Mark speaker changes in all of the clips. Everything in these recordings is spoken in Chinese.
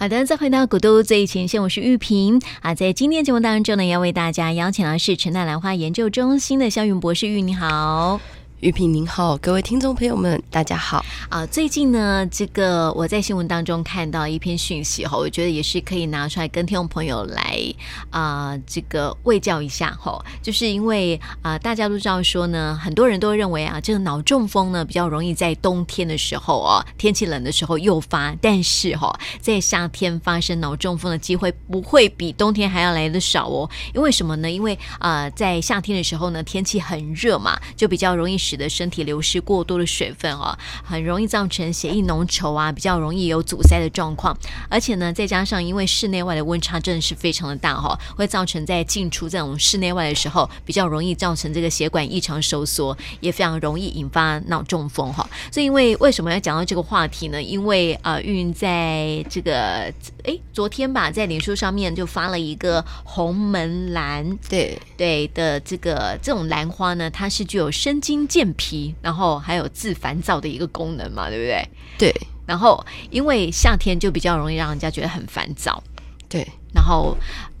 Speaker 1: 好的，再回到古都最前线，我是玉萍啊。在今天节目当中呢，要为大家邀请的是陈大兰花研究中心的肖云博士，玉你好。
Speaker 2: 玉萍您好，各位听众朋友们，大家好
Speaker 1: 啊！最近呢，这个我在新闻当中看到一篇讯息哈，我觉得也是可以拿出来跟听众朋友来啊，这个卫教一下哈。就是因为啊，大家都知道说呢，很多人都认为啊，这个脑中风呢比较容易在冬天的时候哦，天气冷的时候诱发，但是哈，在夏天发生脑中风的机会不会比冬天还要来得少哦。因为什么呢？因为啊，在夏天的时候呢，天气很热嘛，就比较容易。使得身体流失过多的水分哦，很容易造成血液浓稠啊，比较容易有阻塞的状况。而且呢，再加上因为室内外的温差真的是非常的大哈、哦，会造成在进出这种室内外的时候，比较容易造成这个血管异常收缩，也非常容易引发脑中风哈、哦。所以，因为为什么要讲到这个话题呢？因为呃，运在这个哎昨天吧，在脸书上面就发了一个红门兰，对对的这个这种兰花呢，它是具有生津健脾，然后还有治烦躁的一个功能嘛，对不对？
Speaker 2: 对。
Speaker 1: 然后因为夏天就比较容易让人家觉得很烦躁，
Speaker 2: 对。
Speaker 1: 然后，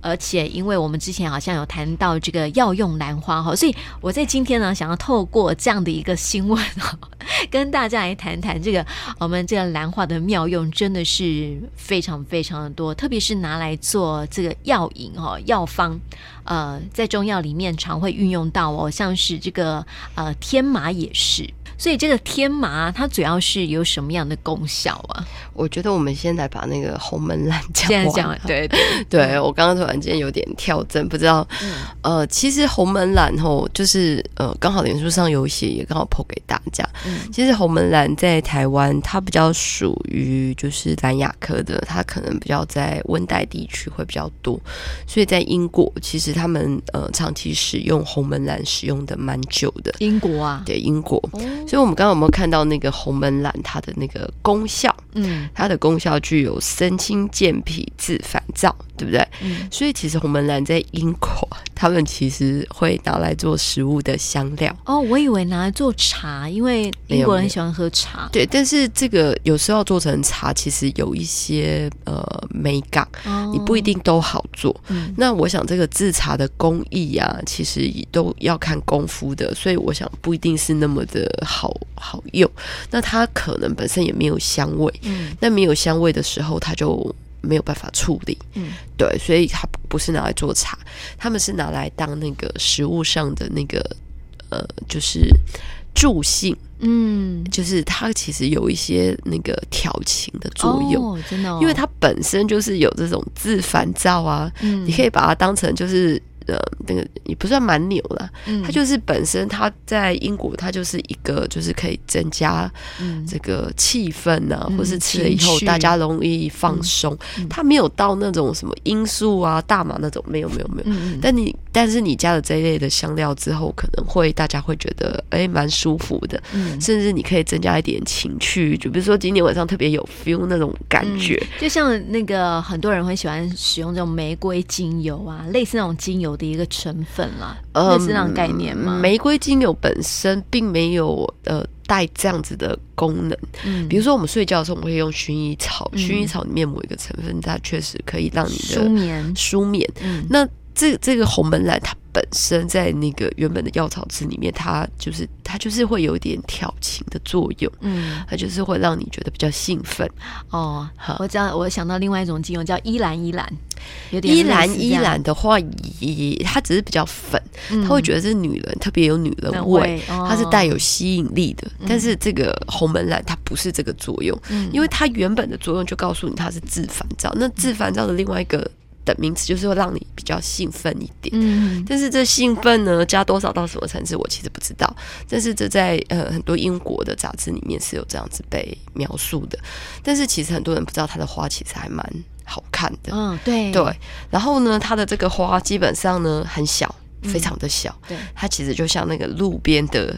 Speaker 1: 而且因为我们之前好像有谈到这个药用兰花哈，所以我在今天呢，想要透过这样的一个新闻哈，跟大家来谈谈这个我们这个兰花的妙用，真的是非常非常的多，特别是拿来做这个药引哈药方。呃，在中药里面常会运用到哦，像是这个呃天麻也是，所以这个天麻它主要是有什么样的功效啊？
Speaker 2: 我觉得我们先来把那个红门兰讲。
Speaker 1: 现在讲，
Speaker 2: 对对 我刚刚突然间有点跳针，不知道。嗯、呃，其实红门兰吼，就是呃，刚好脸书上有写，也刚好 po 给大家。嗯，其实红门兰在台湾，它比较属于就是兰亚科的，它可能比较在温带地区会比较多，所以在英国其实。他们呃长期使用红门兰使用的蛮久的，
Speaker 1: 英国啊，
Speaker 2: 对英国，哦、所以我们刚刚有没有看到那个红门兰它的那个功效？嗯，它的功效具有生津健脾、治烦躁，对不对？嗯，所以其实红门兰在英国，他们其实会拿来做食物的香料。
Speaker 1: 哦，我以为拿来做茶，因为英国人喜欢喝茶。
Speaker 2: 对，但是这个有时候做成茶，其实有一些呃美感，哦、你不一定都好做。嗯，那我想这个制茶的工艺啊，其实也都要看功夫的，所以我想不一定是那么的好好用。那它可能本身也没有香味。嗯，那没有香味的时候，它就没有办法处理。嗯，对，所以它不是拿来做茶，他们是拿来当那个食物上的那个呃，就是助兴。嗯，就是它其实有一些那个调情的作用，
Speaker 1: 哦、真的、哦，
Speaker 2: 因为它本身就是有这种自烦躁啊。嗯，你可以把它当成就是。的那个也不算蛮牛了，嗯、它就是本身它在英国，它就是一个就是可以增加这个气氛啊，嗯、或是吃了以后大家容易放松。嗯、它没有到那种什么罂粟啊、大麻那种，没有没有没有。嗯、但你但是你加了这一类的香料之后，可能会大家会觉得哎蛮舒服的，嗯、甚至你可以增加一点情趣，就比如说今天晚上特别有 feel 那种感觉，
Speaker 1: 嗯、就像那个很多人会喜欢使用这种玫瑰精油啊，类似那种精油的一个成分啦，呃，是那种概念吗？
Speaker 2: 玫瑰精油本身并没有呃带这样子的功能，嗯，比如说我们睡觉的时候，我们会用薰衣草，嗯、薰衣草里面某一个成分，它确实可以让你的
Speaker 1: 舒眠，
Speaker 2: 舒眠。嗯，那这这个红门兰它。本身在那个原本的药草汁里面，它就是它就是会有一点调情的作用，嗯，它就是会让你觉得比较兴奋
Speaker 1: 哦。好，我知道，我想到另外一种精油叫依兰依兰，有点
Speaker 2: 依兰依兰的话，也它只是比较粉，嗯、它会觉得是女人特别有女人味，哦、它是带有吸引力的。嗯、但是这个红门兰它不是这个作用，嗯、因为它原本的作用就告诉你它是治烦躁。那治烦躁的另外一个。的名词就是会让你比较兴奋一点，嗯，但是这兴奋呢，加多少到什么层次，我其实不知道。但是这在呃很多英国的杂志里面是有这样子被描述的。但是其实很多人不知道它的花其实还蛮好看的，
Speaker 1: 嗯，对
Speaker 2: 对。然后呢，它的这个花基本上呢很小，非常的小，对，它其实就像那个路边的。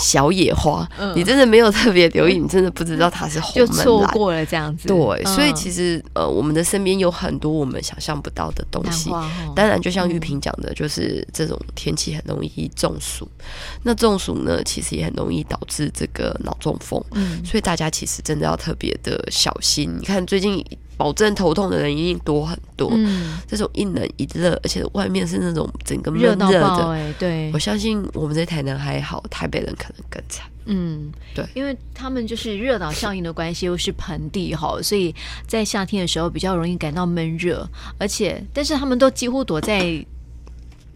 Speaker 2: 小野花，嗯、你真的没有特别留意，你真的不知道它是红门兰，
Speaker 1: 就错过了这样子。
Speaker 2: 对，嗯、所以其实呃，我们的身边有很多我们想象不到的东西。当然，就像玉萍讲的，就是这种天气很容易中暑。嗯、那中暑呢，其实也很容易导致这个脑中风。嗯，所以大家其实真的要特别的小心。你看最近。保证头痛的人一定多很多。嗯，这种一冷一热，而且外面是那种整个闷热的，
Speaker 1: 哎，对，
Speaker 2: 我相信我们在台南还好，台北人可能更惨。
Speaker 1: 嗯，对，因为他们就是热岛效应的关系，又是盆地哈，所以在夏天的时候比较容易感到闷热，而且但是他们都几乎躲在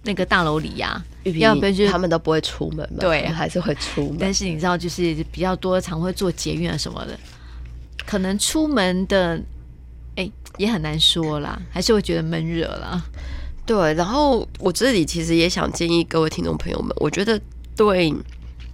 Speaker 1: 那个大楼里呀，
Speaker 2: 要不然就他们都不会出门嘛，
Speaker 1: 对，
Speaker 2: 还是会出门。
Speaker 1: 但是你知道，就是比较多常会坐捷运啊什么的，可能出门的。哎，也很难说啦，还是会觉得闷热啦。
Speaker 2: 对，然后我这里其实也想建议各位听众朋友们，我觉得对。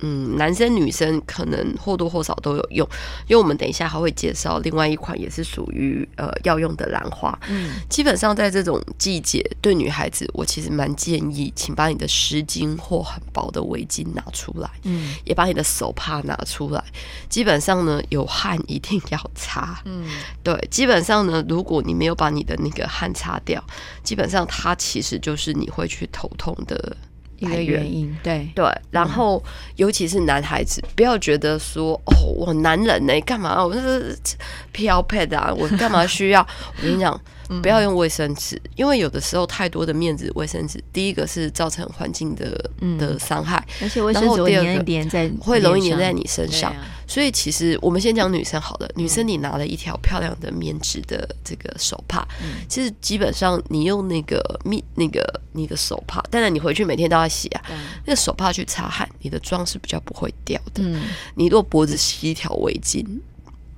Speaker 2: 嗯，男生女生可能或多或少都有用，因为我们等一下还会介绍另外一款也是属于呃药用的兰花。嗯，基本上在这种季节，对女孩子，我其实蛮建议，请把你的湿巾或很薄的围巾拿出来，嗯，也把你的手帕拿出来。基本上呢，有汗一定要擦。嗯，对，基本上呢，如果你没有把你的那个汗擦掉，基本上它其实就是你会去头痛的。
Speaker 1: 一个原因，对
Speaker 2: 对，然后尤其是男孩子，不要觉得说哦，我男人呢，干嘛？我是 飘配的啊，我干嘛需要？我跟你讲。不要用卫生纸，因为有的时候太多的面纸、卫生纸，第一个是造成环境的、嗯、的伤害，
Speaker 1: 而且卫生纸会粘在
Speaker 2: 会容易粘在你身上。啊、所以其实我们先讲女生好了，女生你拿了一条漂亮的棉质的这个手帕，嗯、其实基本上你用那个面那个你的手帕，当然你回去每天都要洗啊，嗯、那个手帕去擦汗，你的妆是比较不会掉的。嗯、你如果脖子系一条围巾。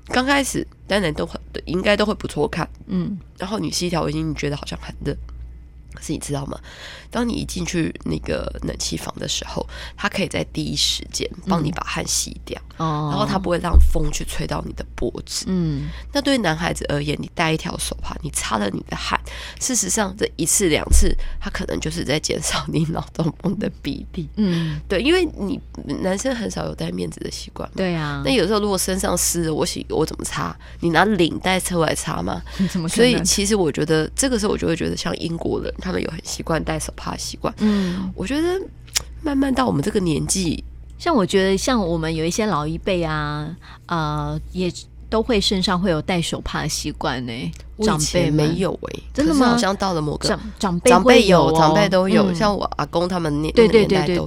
Speaker 2: 刚开始当然都会对，应该都会不错看，嗯。然后你系一条围巾，你觉得好像很热。可是你知道吗？当你一进去那个冷气房的时候，它可以在第一时间帮你把汗吸掉，嗯、然后它不会让风去吹到你的脖子。嗯，那对于男孩子而言，你带一条手帕，你擦了你的汗，事实上这一次两次，它可能就是在减少你脑中风的比例。嗯，对，因为你男生很少有戴面子的习惯。
Speaker 1: 对啊，
Speaker 2: 那有时候如果身上湿了，我洗我怎么擦？你拿领带出来擦
Speaker 1: 吗？
Speaker 2: 所以其实我觉得这个时候我就会觉得像英国人。他们有很习惯戴手帕习惯，嗯，我觉得慢慢到我们这个年纪，
Speaker 1: 像我觉得像我们有一些老一辈啊，呃，也都会身上会有戴手帕的习惯呢。长辈
Speaker 2: 没有哎，
Speaker 1: 真的吗？
Speaker 2: 好像到了某个
Speaker 1: 长长辈
Speaker 2: 长辈有，长辈都有，像我阿公他们那那个年代都有。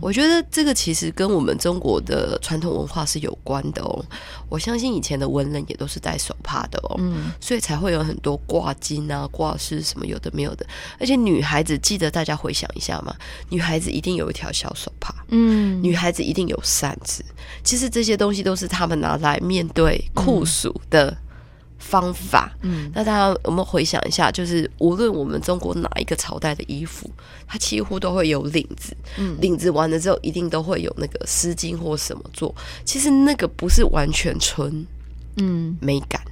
Speaker 2: 我觉得这个其实跟我们中国的传统文化是有关的哦。我相信以前的文人也都是戴手帕的哦，所以才会有很多挂金啊、挂饰什么有的没有的。而且女孩子记得大家回想一下嘛，女孩子一定有一条小手帕，嗯，女孩子一定有扇子。其实这些东西都是他们拿来面对酷暑的。方法，嗯，那大家我们回想一下，就是无论我们中国哪一个朝代的衣服，它几乎都会有领子，嗯，领子完了之后一定都会有那个丝巾或什么做，其实那个不是完全纯，嗯，美感。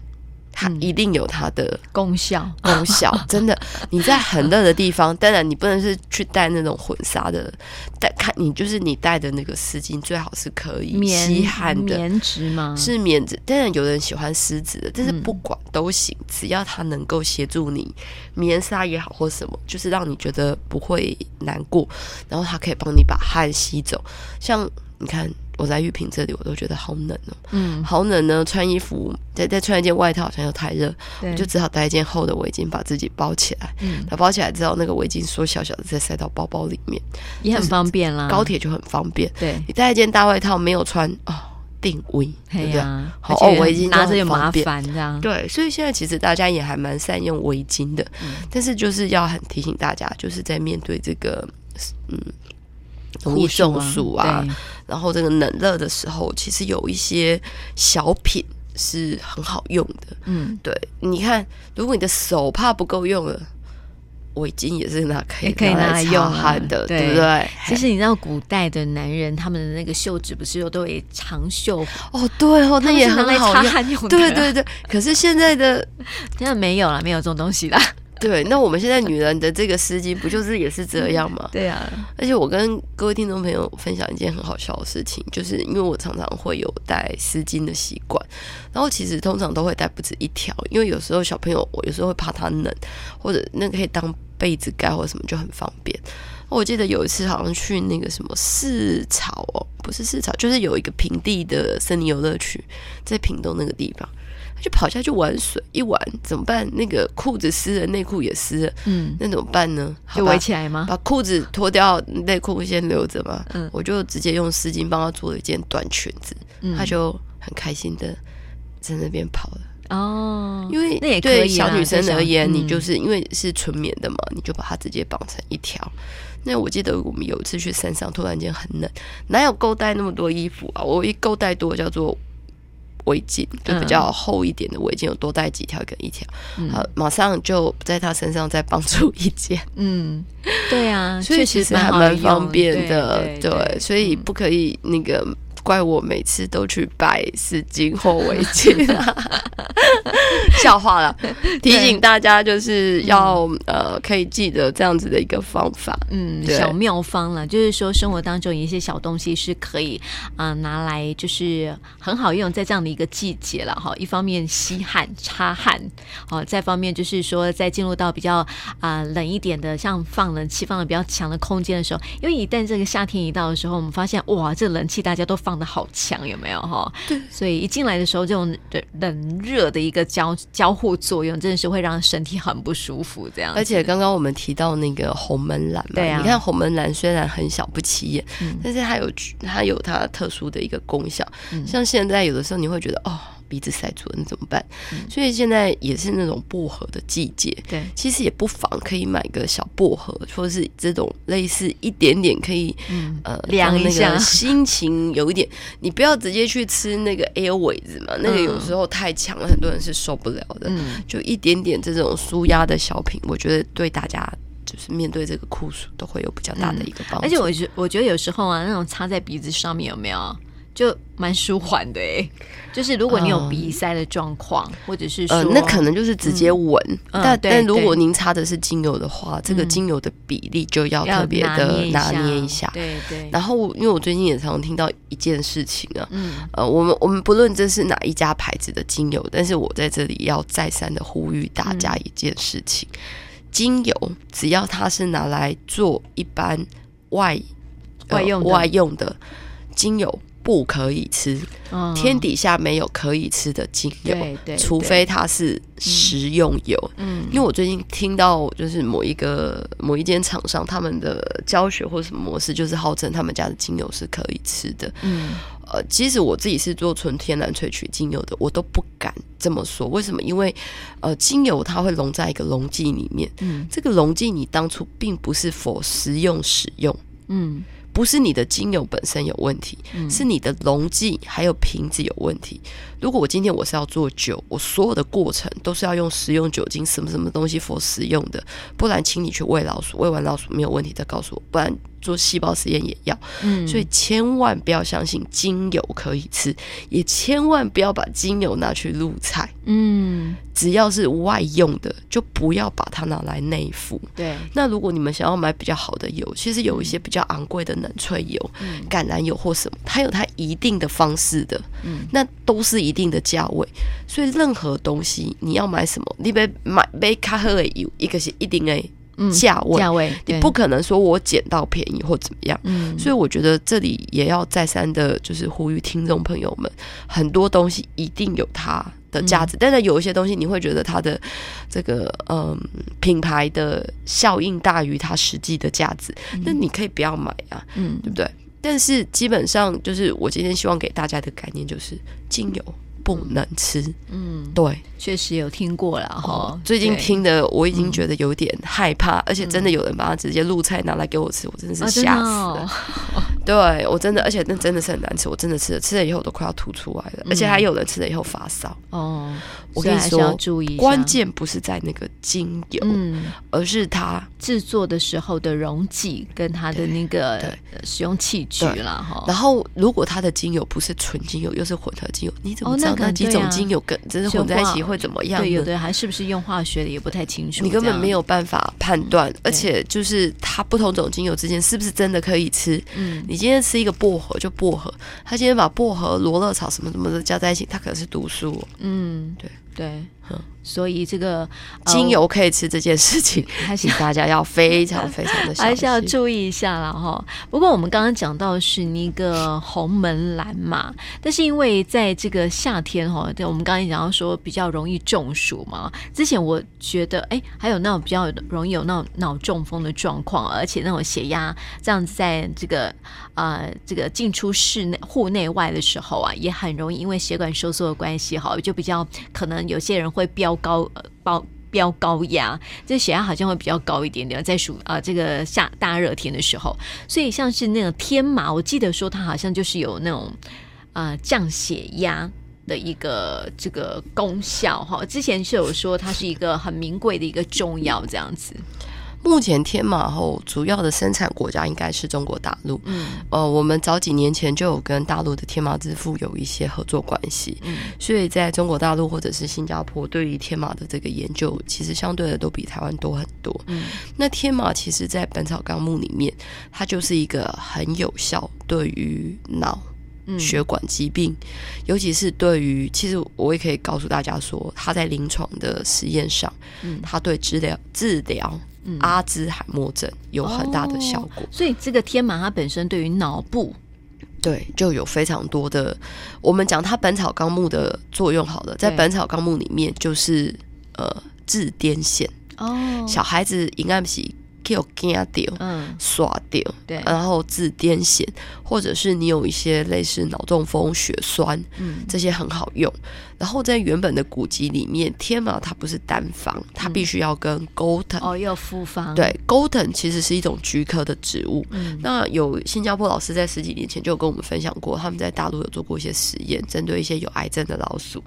Speaker 2: 它一定有它的
Speaker 1: 功效，
Speaker 2: 功效 真的。你在很热的地方，当然你不能是去带那种混纱的，带看你就是你带的那个丝巾最好是可以吸汗的
Speaker 1: 棉质吗？
Speaker 2: 是棉质，当然有人喜欢丝质的，但是不管都行，只要它能够协助你棉纱也好或什么，就是让你觉得不会难过，然后它可以帮你把汗吸走。像你看。我在玉屏这里，我都觉得好冷哦，嗯，好冷呢。穿衣服再再穿一件外套，好像又太热，我就只好带一件厚的围巾把自己包起来。嗯，它包起来之后，那个围巾缩小小的，再塞到包包里面，
Speaker 1: 也很方便啦。
Speaker 2: 高铁就很方便。
Speaker 1: 对，
Speaker 2: 你带一件大外套没有穿哦，定位，对不对？好，
Speaker 1: 哦，围巾拿着也麻烦，这样。
Speaker 2: 对，所以现在其实大家也还蛮善用围巾的，嗯，但是就是要很提醒大家，就是在面对这个，嗯。容易中暑啊，然后这个冷热的时候，其实有一些小品是很好用的。嗯，对，你看，如果你的手帕不够用了，围巾也是拿可以可以拿来用汗的，对不对？
Speaker 1: 其实你知道，古代的男人他们的那个袖子不是有都有长袖
Speaker 2: 哦？对哦，那也很好用。
Speaker 1: 擦汗用的。
Speaker 2: 对对对，可是现在的
Speaker 1: 现在没有了，没有这种东西了。
Speaker 2: 对，那我们现在女人的这个丝巾不就是也是这样吗？
Speaker 1: 对啊，
Speaker 2: 而且我跟各位听众朋友分享一件很好笑的事情，就是因为我常常会有带丝巾的习惯，然后其实通常都会带不止一条，因为有时候小朋友我有时候会怕他冷，或者那个可以当被子盖或者什么就很方便。我记得有一次好像去那个什么市草哦，不是市草，就是有一个平地的森林游乐区，在屏东那个地方。就跑下去玩水，一玩怎么办？那个裤子湿了，内裤也湿了，嗯，那怎么办呢？
Speaker 1: 就围起来吗？
Speaker 2: 把裤子脱掉，内裤先留着嘛。嗯，我就直接用丝巾帮他做了一件短裙子，嗯，他就很开心的在那边跑了。哦，因为那也对小女生而言，你就是因为是纯棉的嘛，你就把它直接绑成一条。那我记得我们有一次去山上，突然间很冷，哪有够带那么多衣服啊？我一够带多叫做。围巾就比较厚一点的围巾，有多带几条跟一条，好，马上就在他身上再绑出一件。嗯，
Speaker 1: 对啊，
Speaker 2: 所以其实还蛮方便的。对，所以不可以那个。怪我每次都去摆丝巾或围巾，笑话了。提醒大家就是要呃，可以记得这样子的一个方法，
Speaker 1: 嗯，小妙方了。就是说生活当中有一些小东西是可以啊、呃、拿来，就是很好用，在这样的一个季节了哈。一方面吸汗擦汗，哦，再方面就是说在进入到比较啊、呃、冷一点的，像放冷气放的比较强的空间的时候，因为一旦这个夏天一到的时候，我们发现哇，这冷气大家都放。放的好强，有没有哈？对，所以一进来的时候，这种冷热的一个交交互作用，真的是会让身体很不舒服。这样，
Speaker 2: 而且刚刚我们提到那个红门兰嘛，对啊，你看红门兰虽然很小不起眼，嗯，但是它有它有它特殊的一个功效。嗯，像现在有的时候你会觉得哦。鼻子塞住了，那怎么办？嗯、所以现在也是那种薄荷的季节，对，其实也不妨可以买个小薄荷，或者是这种类似一点点可以，嗯、呃，凉一下，心情有一点。你不要直接去吃那个 Airways 嘛，那个有时候太强了，很多人是受不了的。嗯，就一点点这种舒压的小品，我觉得对大家就是面对这个酷暑都会有比较大的一个帮助。嗯、而且
Speaker 1: 我觉我觉得有时候啊，那种插在鼻子上面有没有？就蛮舒缓的哎，就是如果你有鼻塞的状况，嗯、或者是说、呃，
Speaker 2: 那可能就是直接闻。嗯、但、嗯、但如果您擦的是精油的话，嗯、这个精油的比例就要特别的拿捏一下。对对。然后，因为我最近也常常听到一件事情啊，嗯，呃，我们我们不论这是哪一家牌子的精油，但是我在这里要再三的呼吁大家一件事情：嗯、精油只要它是拿来做一般外、呃、外用外用的精油。不可以吃，嗯、天底下没有可以吃的精油，对对对，除非它是食用油。嗯，因为我最近听到，就是某一个某一间厂商他们的教学或什么模式，就是号称他们家的精油是可以吃的。嗯，呃，其实我自己是做纯天然萃取精油的，我都不敢这么说。为什么？因为呃，精油它会溶在一个溶剂里面，嗯，这个溶剂你当初并不是 for 食用使用，嗯。不是你的精油本身有问题，嗯、是你的溶剂还有瓶子有问题。如果我今天我是要做酒，我所有的过程都是要用食用酒精，什么什么东西 for 食用的，不然请你去喂老鼠，喂完老鼠没有问题再告诉我，不然做细胞实验也要。嗯，所以千万不要相信精油可以吃，也千万不要把精油拿去入菜。嗯。只要是外用的，就不要把它拿来内服。对，那如果你们想要买比较好的油，其实有一些比较昂贵的冷萃油、嗯、橄榄油或什么，它有它一定的方式的。嗯，那都是一定的价位。所以任何东西你要买什么，你别买买卡赫的油，一个是一定的价位，价位你不可能说我捡到便宜或怎么样。嗯，所以我觉得这里也要再三的，就是呼吁听众朋友们，很多东西一定有它的价值，嗯、但是有一些东西你会觉得它的这个嗯品牌的效应大于它实际的价值，那、嗯、你可以不要买啊，嗯，对不对？但是基本上就是我今天希望给大家的概念就是精油。不能吃，嗯，对，
Speaker 1: 确实有听过了哈。
Speaker 2: 哦、最近听的我已经觉得有点害怕，嗯、而且真的有人把它直接入菜拿来给我吃，我真的是吓死了。对我真的，而且那真的是很难吃，我真的吃了，吃了以后我都快要吐出来了，嗯、而且还有人吃了以后发烧。哦，我跟你说，要注意，关键不是在那个精油，嗯，而是它
Speaker 1: 制作的时候的溶剂跟它的那个使用器具了哈。
Speaker 2: 然后，如果它的精油不是纯精油，又是混合精油，你怎么那几种精油跟真是混在一起会怎么样？
Speaker 1: 对，有的还是不是用化学的也不太清楚，
Speaker 2: 你根本没有办法判断。而且，就是它不同种精油之间是不是真的可以吃？嗯，你今天吃一个薄荷就薄荷，他今天把薄荷、罗勒草什么什么的加在一起，它可能是毒素。嗯，对
Speaker 1: 对。所以这个
Speaker 2: 精油可以吃这件事情，还是大家要非常非常的
Speaker 1: 还是要注意一下了哈。不过我们刚刚讲到是那个红门兰嘛，但是因为在这个夏天哈，对，我们刚刚讲到说比较容易中暑嘛。之前我觉得哎，还有那种比较容易有那种脑中风的状况，而且那种血压这样子，在这个呃这个进出室内户内外的时候啊，也很容易因为血管收缩的关系哈，就比较可能有些人会会飙。高呃，飙飙高压，这血压好像会比较高一点点，在暑啊这个夏大热天的时候，所以像是那个天麻，我记得说它好像就是有那种啊降血压的一个这个功效哈。之前是有说它是一个很名贵的一个中药这样子。
Speaker 2: 目前天麻后主要的生产国家应该是中国大陆。嗯，呃，我们早几年前就有跟大陆的天麻之父有一些合作关系。嗯，所以在中国大陆或者是新加坡，对于天麻的这个研究，其实相对的都比台湾多很多。嗯，那天麻其实在《本草纲目》里面，它就是一个很有效对于脑血管疾病，嗯、尤其是对于，其实我也可以告诉大家说，他在临床的实验上，嗯，他对治疗治疗。阿兹海默症有很大的效果，哦，
Speaker 1: 所以这个天麻它本身对于脑部，
Speaker 2: 对就有非常多的。我们讲它《本草纲目》的作用好了，在《本草纲目》里面就是呃治癫痫。哦，小孩子应该不是。有惊掉，嗯，耍掉，对，然后治癫痫，或者是你有一些类似脑中风、血栓，嗯，这些很好用。然后在原本的古籍里面，天麻它不是单方，它必须要跟钩藤
Speaker 1: 哦，要复方。
Speaker 2: 对，钩藤其实是一种菊科的植物。嗯，那有新加坡老师在十几年前就有跟我们分享过，他们在大陆有做过一些实验，针对一些有癌症的老鼠，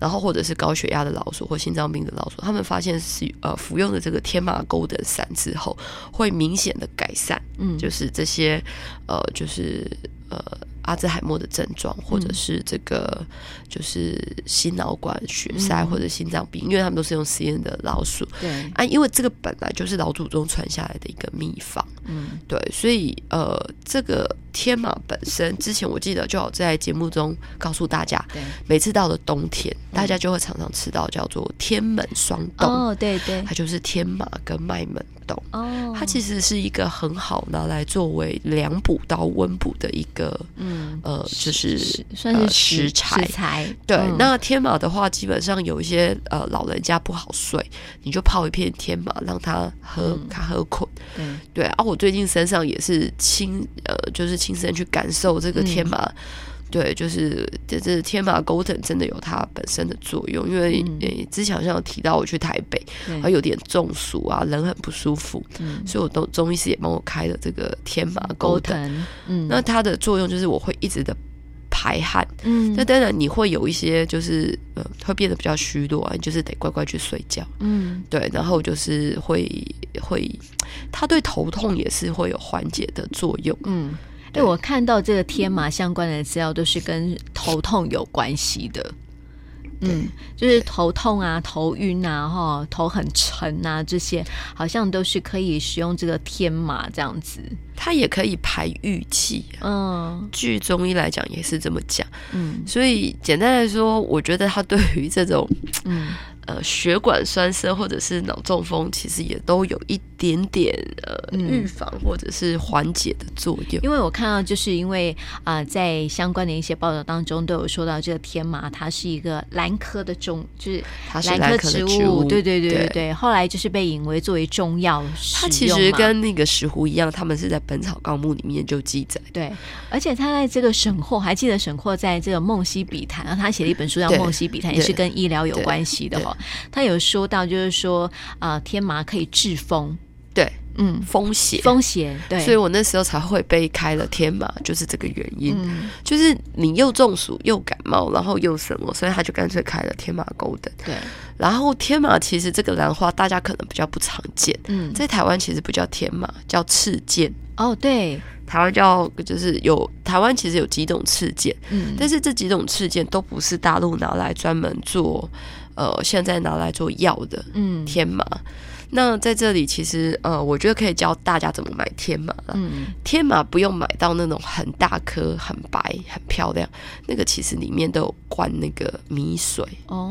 Speaker 2: 然后或者是高血压的老鼠或心脏病的老鼠，他们发现是呃服用的这个天麻钩藤散之后。会明显的改善，嗯，就是这些，呃，就是呃，阿兹海默的症状，或者是这个，就是心脑管血塞或者心脏病，因为他们都是用实验的老鼠，对。啊，因为这个本来就是老祖宗传下来的一个秘方，嗯，对，所以呃，这个天马本身，之前我记得就有在节目中告诉大家，对，每次到了冬天，大家就会常常吃到叫做天门双冻，哦，对对，它就是天马跟麦门。哦，它其实是一个很好拿来作为凉补到温补的一个，嗯，呃，就是
Speaker 1: 算是食材。食材。
Speaker 2: 对，嗯、那天马的话，基本上有一些呃老人家不好睡，你就泡一片天马，让他喝，他喝困。对。对啊，我最近身上也是清呃，就是亲身去感受这个天麻。嗯对，就是这这天麻钩藤真的有它本身的作用，因为、嗯。欸、之前好像有提到我去台北，还对有点中暑啊，人很不舒服，嗯、所以我都中医师也帮我开了这个天麻钩藤。嗯，那它的作用就是我会一直的排汗，嗯，那当然你会有一些就是呃会变得比较虚弱啊，你就是得乖乖去睡觉，嗯，对，然后就是会会，它对头痛也是会有缓解的作用，嗯。
Speaker 1: 对，我看到这个天麻相关的资料都是跟头痛有关系的，嗯，就是头痛啊、头晕啊、哈、头很沉啊这些，好像都是可以使用这个天麻这样子。
Speaker 2: 它也可以排郁气，嗯，据中医来讲也是这么讲，嗯，所以简单来说，我觉得它对于这种，嗯。呃，血管栓塞或者是脑中风，其实也都有一点点呃预防或者是缓解的作用。
Speaker 1: 因为我看到，就是因为啊、呃，在相关的一些报道当中都有说到，这个天麻它是一个兰科的种，就是兰科植物，植物对对对对对。后来就是被引为作为中药。它其实
Speaker 2: 跟那个石斛一样，他们是在《本草纲目》里面就记载。
Speaker 1: 对，而且他在这个沈括，还记得沈括在这个《梦溪笔谈》，然后他写了一本书叫《梦溪笔谈》，也是跟医疗有关系的哈。他有说到，就是说，啊、呃，天麻可以治风，
Speaker 2: 对，嗯。风邪。
Speaker 1: 风邪对，
Speaker 2: 所以我那时候才会被开了天麻，就是这个原因，嗯、就是你又中暑又感冒，然后又什么，所以他就干脆开了天麻 Golden。
Speaker 1: 对，
Speaker 2: 然后天麻其实这个兰花大家可能比较不常见，嗯，在台湾其实不叫天麻，叫赤剑。
Speaker 1: 哦，对，
Speaker 2: 台湾叫就是有台湾其实有几种赤剑，嗯，但是这几种赤剑都不是大陆拿来专门做，呃，现在拿来做药的，嗯，天麻。那在这里，其实呃，我觉得可以教大家怎么买天麻了。嗯，天麻不用买到那种很大颗、很白、很漂亮，那个其实里面都有灌那个米水哦。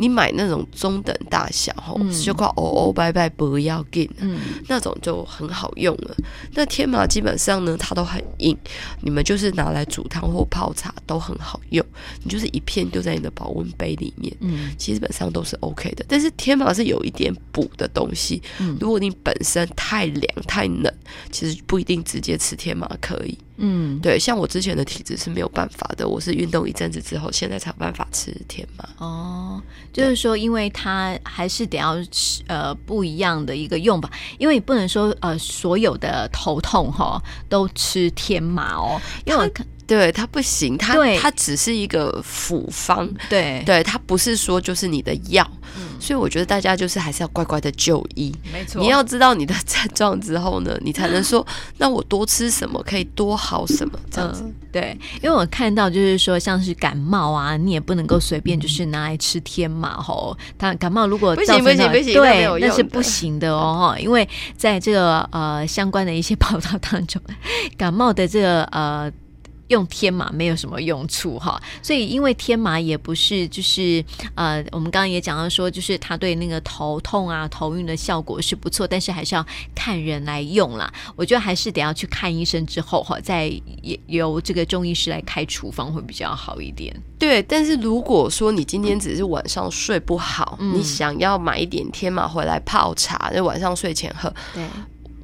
Speaker 2: 你买那种中等大小，吼、嗯，就靠哦哦拜拜不要紧，嗯，那种就很好用了。那天麻基本上呢，它都很硬，你们就是拿来煮汤或泡茶都很好用。你就是一片丢在你的保温杯里面，嗯，基本上都是 OK 的。但是天麻是有一点补的东西。如果你本身太凉太冷，其实不一定直接吃天麻可以。嗯，对，像我之前的体质是没有办法的，我是运动一阵子之后，现在才有办法吃天麻。
Speaker 1: 哦，就是说，因为它还是得要吃呃不一样的一个用法，因为你不能说呃所有的头痛哈都吃天麻哦，因为我看。
Speaker 2: 对，它不行，它它只是一个辅方，
Speaker 1: 对。
Speaker 2: 对，它不是说就是你的药，嗯、所以我觉得大家就是还是要乖乖的就医，
Speaker 1: 没。错，
Speaker 2: 你要知道你的 症状之后呢，你才能说，那我多吃什么可以多好什么这样子，
Speaker 1: 嗯，对，因为我看到就是说像是感冒啊，你也不能够随便就是拿来吃天麻吼，它感冒如果
Speaker 2: 不行不行不行，
Speaker 1: 对，那是不行的哦，因为在这个呃相关的一些报道当中，感冒的这个呃。用天麻没有什么用处哈，所以因为天麻也不是就是呃，我们刚刚也讲到说，就是它对那个头痛啊、头晕的效果是不错，但是还是要看人来用啦。我觉得还是得要去看医生之后哈，再由这个中医师来开处方会比较好一点。
Speaker 2: 对，但是如果说你今天只是晚上睡不好，嗯、你想要买一点天麻回来泡茶，就晚上睡前喝，
Speaker 1: 对。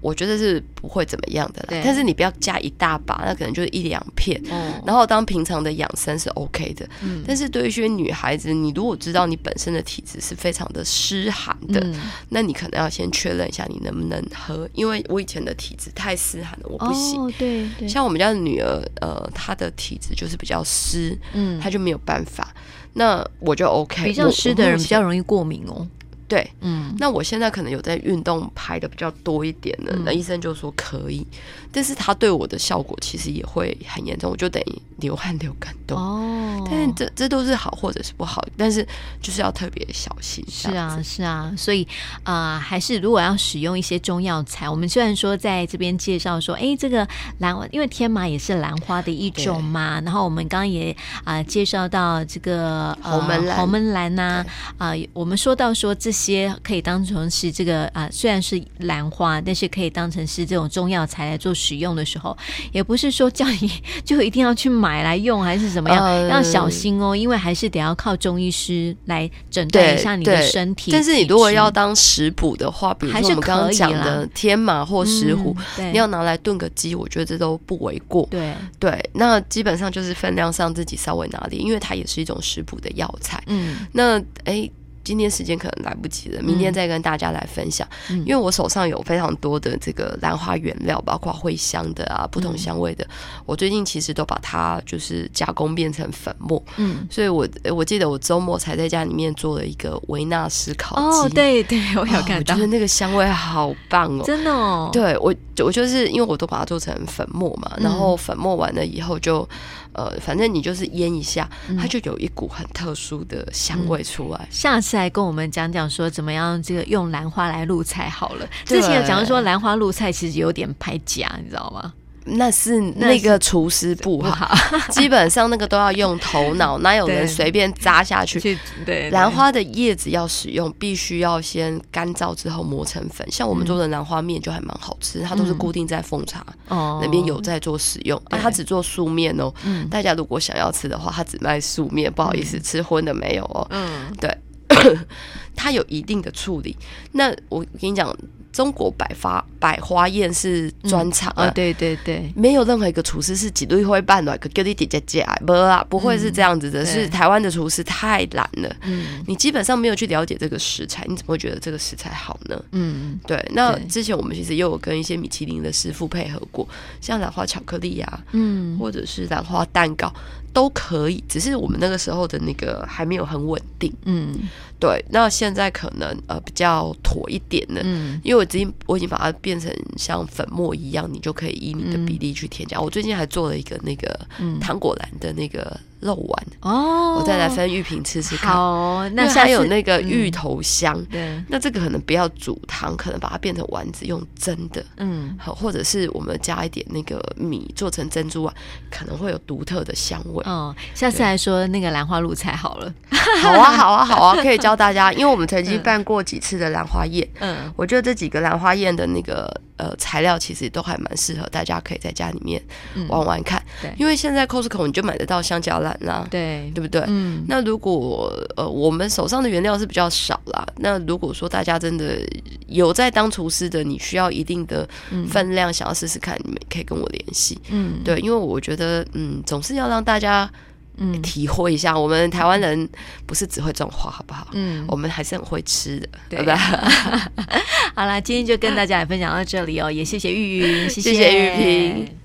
Speaker 2: 我觉得是不会怎么样的啦，但是你不要加一大把，那可能就是一两片。嗯、然后当平常的养生是 OK 的。嗯、但是对于一些女孩子，你如果知道你本身的体质是非常的湿寒的，嗯、那你可能要先确认一下你能不能喝。因为我以前的体质太湿寒了，我不行。
Speaker 1: 哦、对，对
Speaker 2: 像我们家的女儿，呃，她的体质就是比较湿，嗯，她就没有办法。那我就 OK。
Speaker 1: 比较湿的人比较容易过敏哦。
Speaker 2: 对，嗯，那我现在可能有在运动排的比较多一点的，嗯、那医生就说可以，但是他对我的效果其实也会很严重，我就等于流汗流感动哦。但是这这都是好或者是不好，但是就是要特别小心。
Speaker 1: 是啊，是啊，所以啊、呃，还是如果要使用一些中药材，我们虽然说在这边介绍说，哎，这个兰花，因为天麻也是兰花的一种嘛，然后我们刚刚也啊、呃、介绍到这个、呃、
Speaker 2: 红门兰
Speaker 1: 红门兰呐啊我们说到说这些。些可以当成是这个啊，虽然是兰花，但是可以当成是这种中药材来做使用的时候，也不是说叫你 就一定要去买来用，还是怎么样，嗯、要小心哦，因为还是得要靠中医师来诊断一下你的身体。
Speaker 2: 但是你如果要当食补的话，比如说我们刚刚讲的天麻或石斛，嗯、你要拿来炖个鸡，我觉得这都不为过。
Speaker 1: 对
Speaker 2: 对，那基本上就是分量上自己稍微拿点，因为它也是一种食补的药材。嗯，那哎。今天时间可能来不及了，明天再跟大家来分享。嗯、因为我手上有非常多的这个兰花原料，包括茴香的啊，不同香味的。嗯、我最近其实都把它就是加工变成粉末。嗯，所以我我记得我周末才在家里面做了一个维纳斯烤鸡。
Speaker 1: 哦，对对，我有看到，
Speaker 2: 哦、我觉得那个香味好棒哦，
Speaker 1: 真的哦。
Speaker 2: 对我，我就是因为我都把它做成粉末嘛，然后粉末完了以后就。呃，反正你就是腌一下，它就有一股很特殊的香味出来。嗯、
Speaker 1: 下次来跟我们讲讲说怎么样这个用兰花来露菜好了。之前有讲说兰花露菜其实有点拍假，你知道吗？
Speaker 2: 那是那个厨师不好，基本上那个都要用头脑，哪有人随便扎下去？
Speaker 1: 对，
Speaker 2: 兰花的叶子要使用，必须要先干燥之后磨成粉。像我们做的兰花面就还蛮好吃，它都是固定在奉茶那边有在做使用，啊，它只做素面哦。大家如果想要吃的话，它只卖素面，不好意思，吃荤的没有哦。嗯，对，它有一定的处理。那我跟你讲。中国百花百花宴是专场啊，
Speaker 1: 对对对，
Speaker 2: 没有任何一个厨师是几度会办的，给你叠加加，不啊，不会是这样子的，是台湾的厨师太懒了，嗯，你基本上没有去了解这个食材，你怎么会觉得这个食材好呢？嗯，对。那之前我们其实也有跟一些米其林的师傅配合过，像兰花巧克力呀，嗯，或者是兰花蛋糕。都可以，只是我们那个时候的那个还没有很稳定。嗯，对。那现在可能呃比较妥一点的，嗯，因为我已经我已经把它变成像粉末一样，你就可以以你的比例去添加。嗯、我最近还做了一个那个糖果蓝的那个。肉丸哦，我再来分玉萍吃吃看。
Speaker 1: 哦，那
Speaker 2: 还有那个芋头香，对，那这个可能不要煮汤，可能把它变成丸子用蒸的，嗯，好，或者是我们加一点那个米做成珍珠丸，可能会有独特的香味。
Speaker 1: 哦，下次来说那个兰花露菜好了。
Speaker 2: 好啊，好啊，好啊，可以教大家，因为我们曾经办过几次的兰花宴，嗯，我觉得这几个兰花宴的那个。呃，材料其实都还蛮适合，大家可以在家里面玩玩看。嗯、对，因为现在 Costco 你就买得到香蕉篮啦，对，对不对？嗯。那如果呃我们手上的原料是比较少啦，那如果说大家真的有在当厨师的，你需要一定的分量，想要试试看，你们可以跟我联系。嗯，对，因为我觉得，嗯，总是要让大家。嗯，体会一下，我们台湾人不是只会种花，好不好？嗯，我们还是很会吃的，对吧？
Speaker 1: 好啦，今天就跟大家来分享到这里哦，也谢谢玉云，谢谢，
Speaker 2: 谢谢玉萍。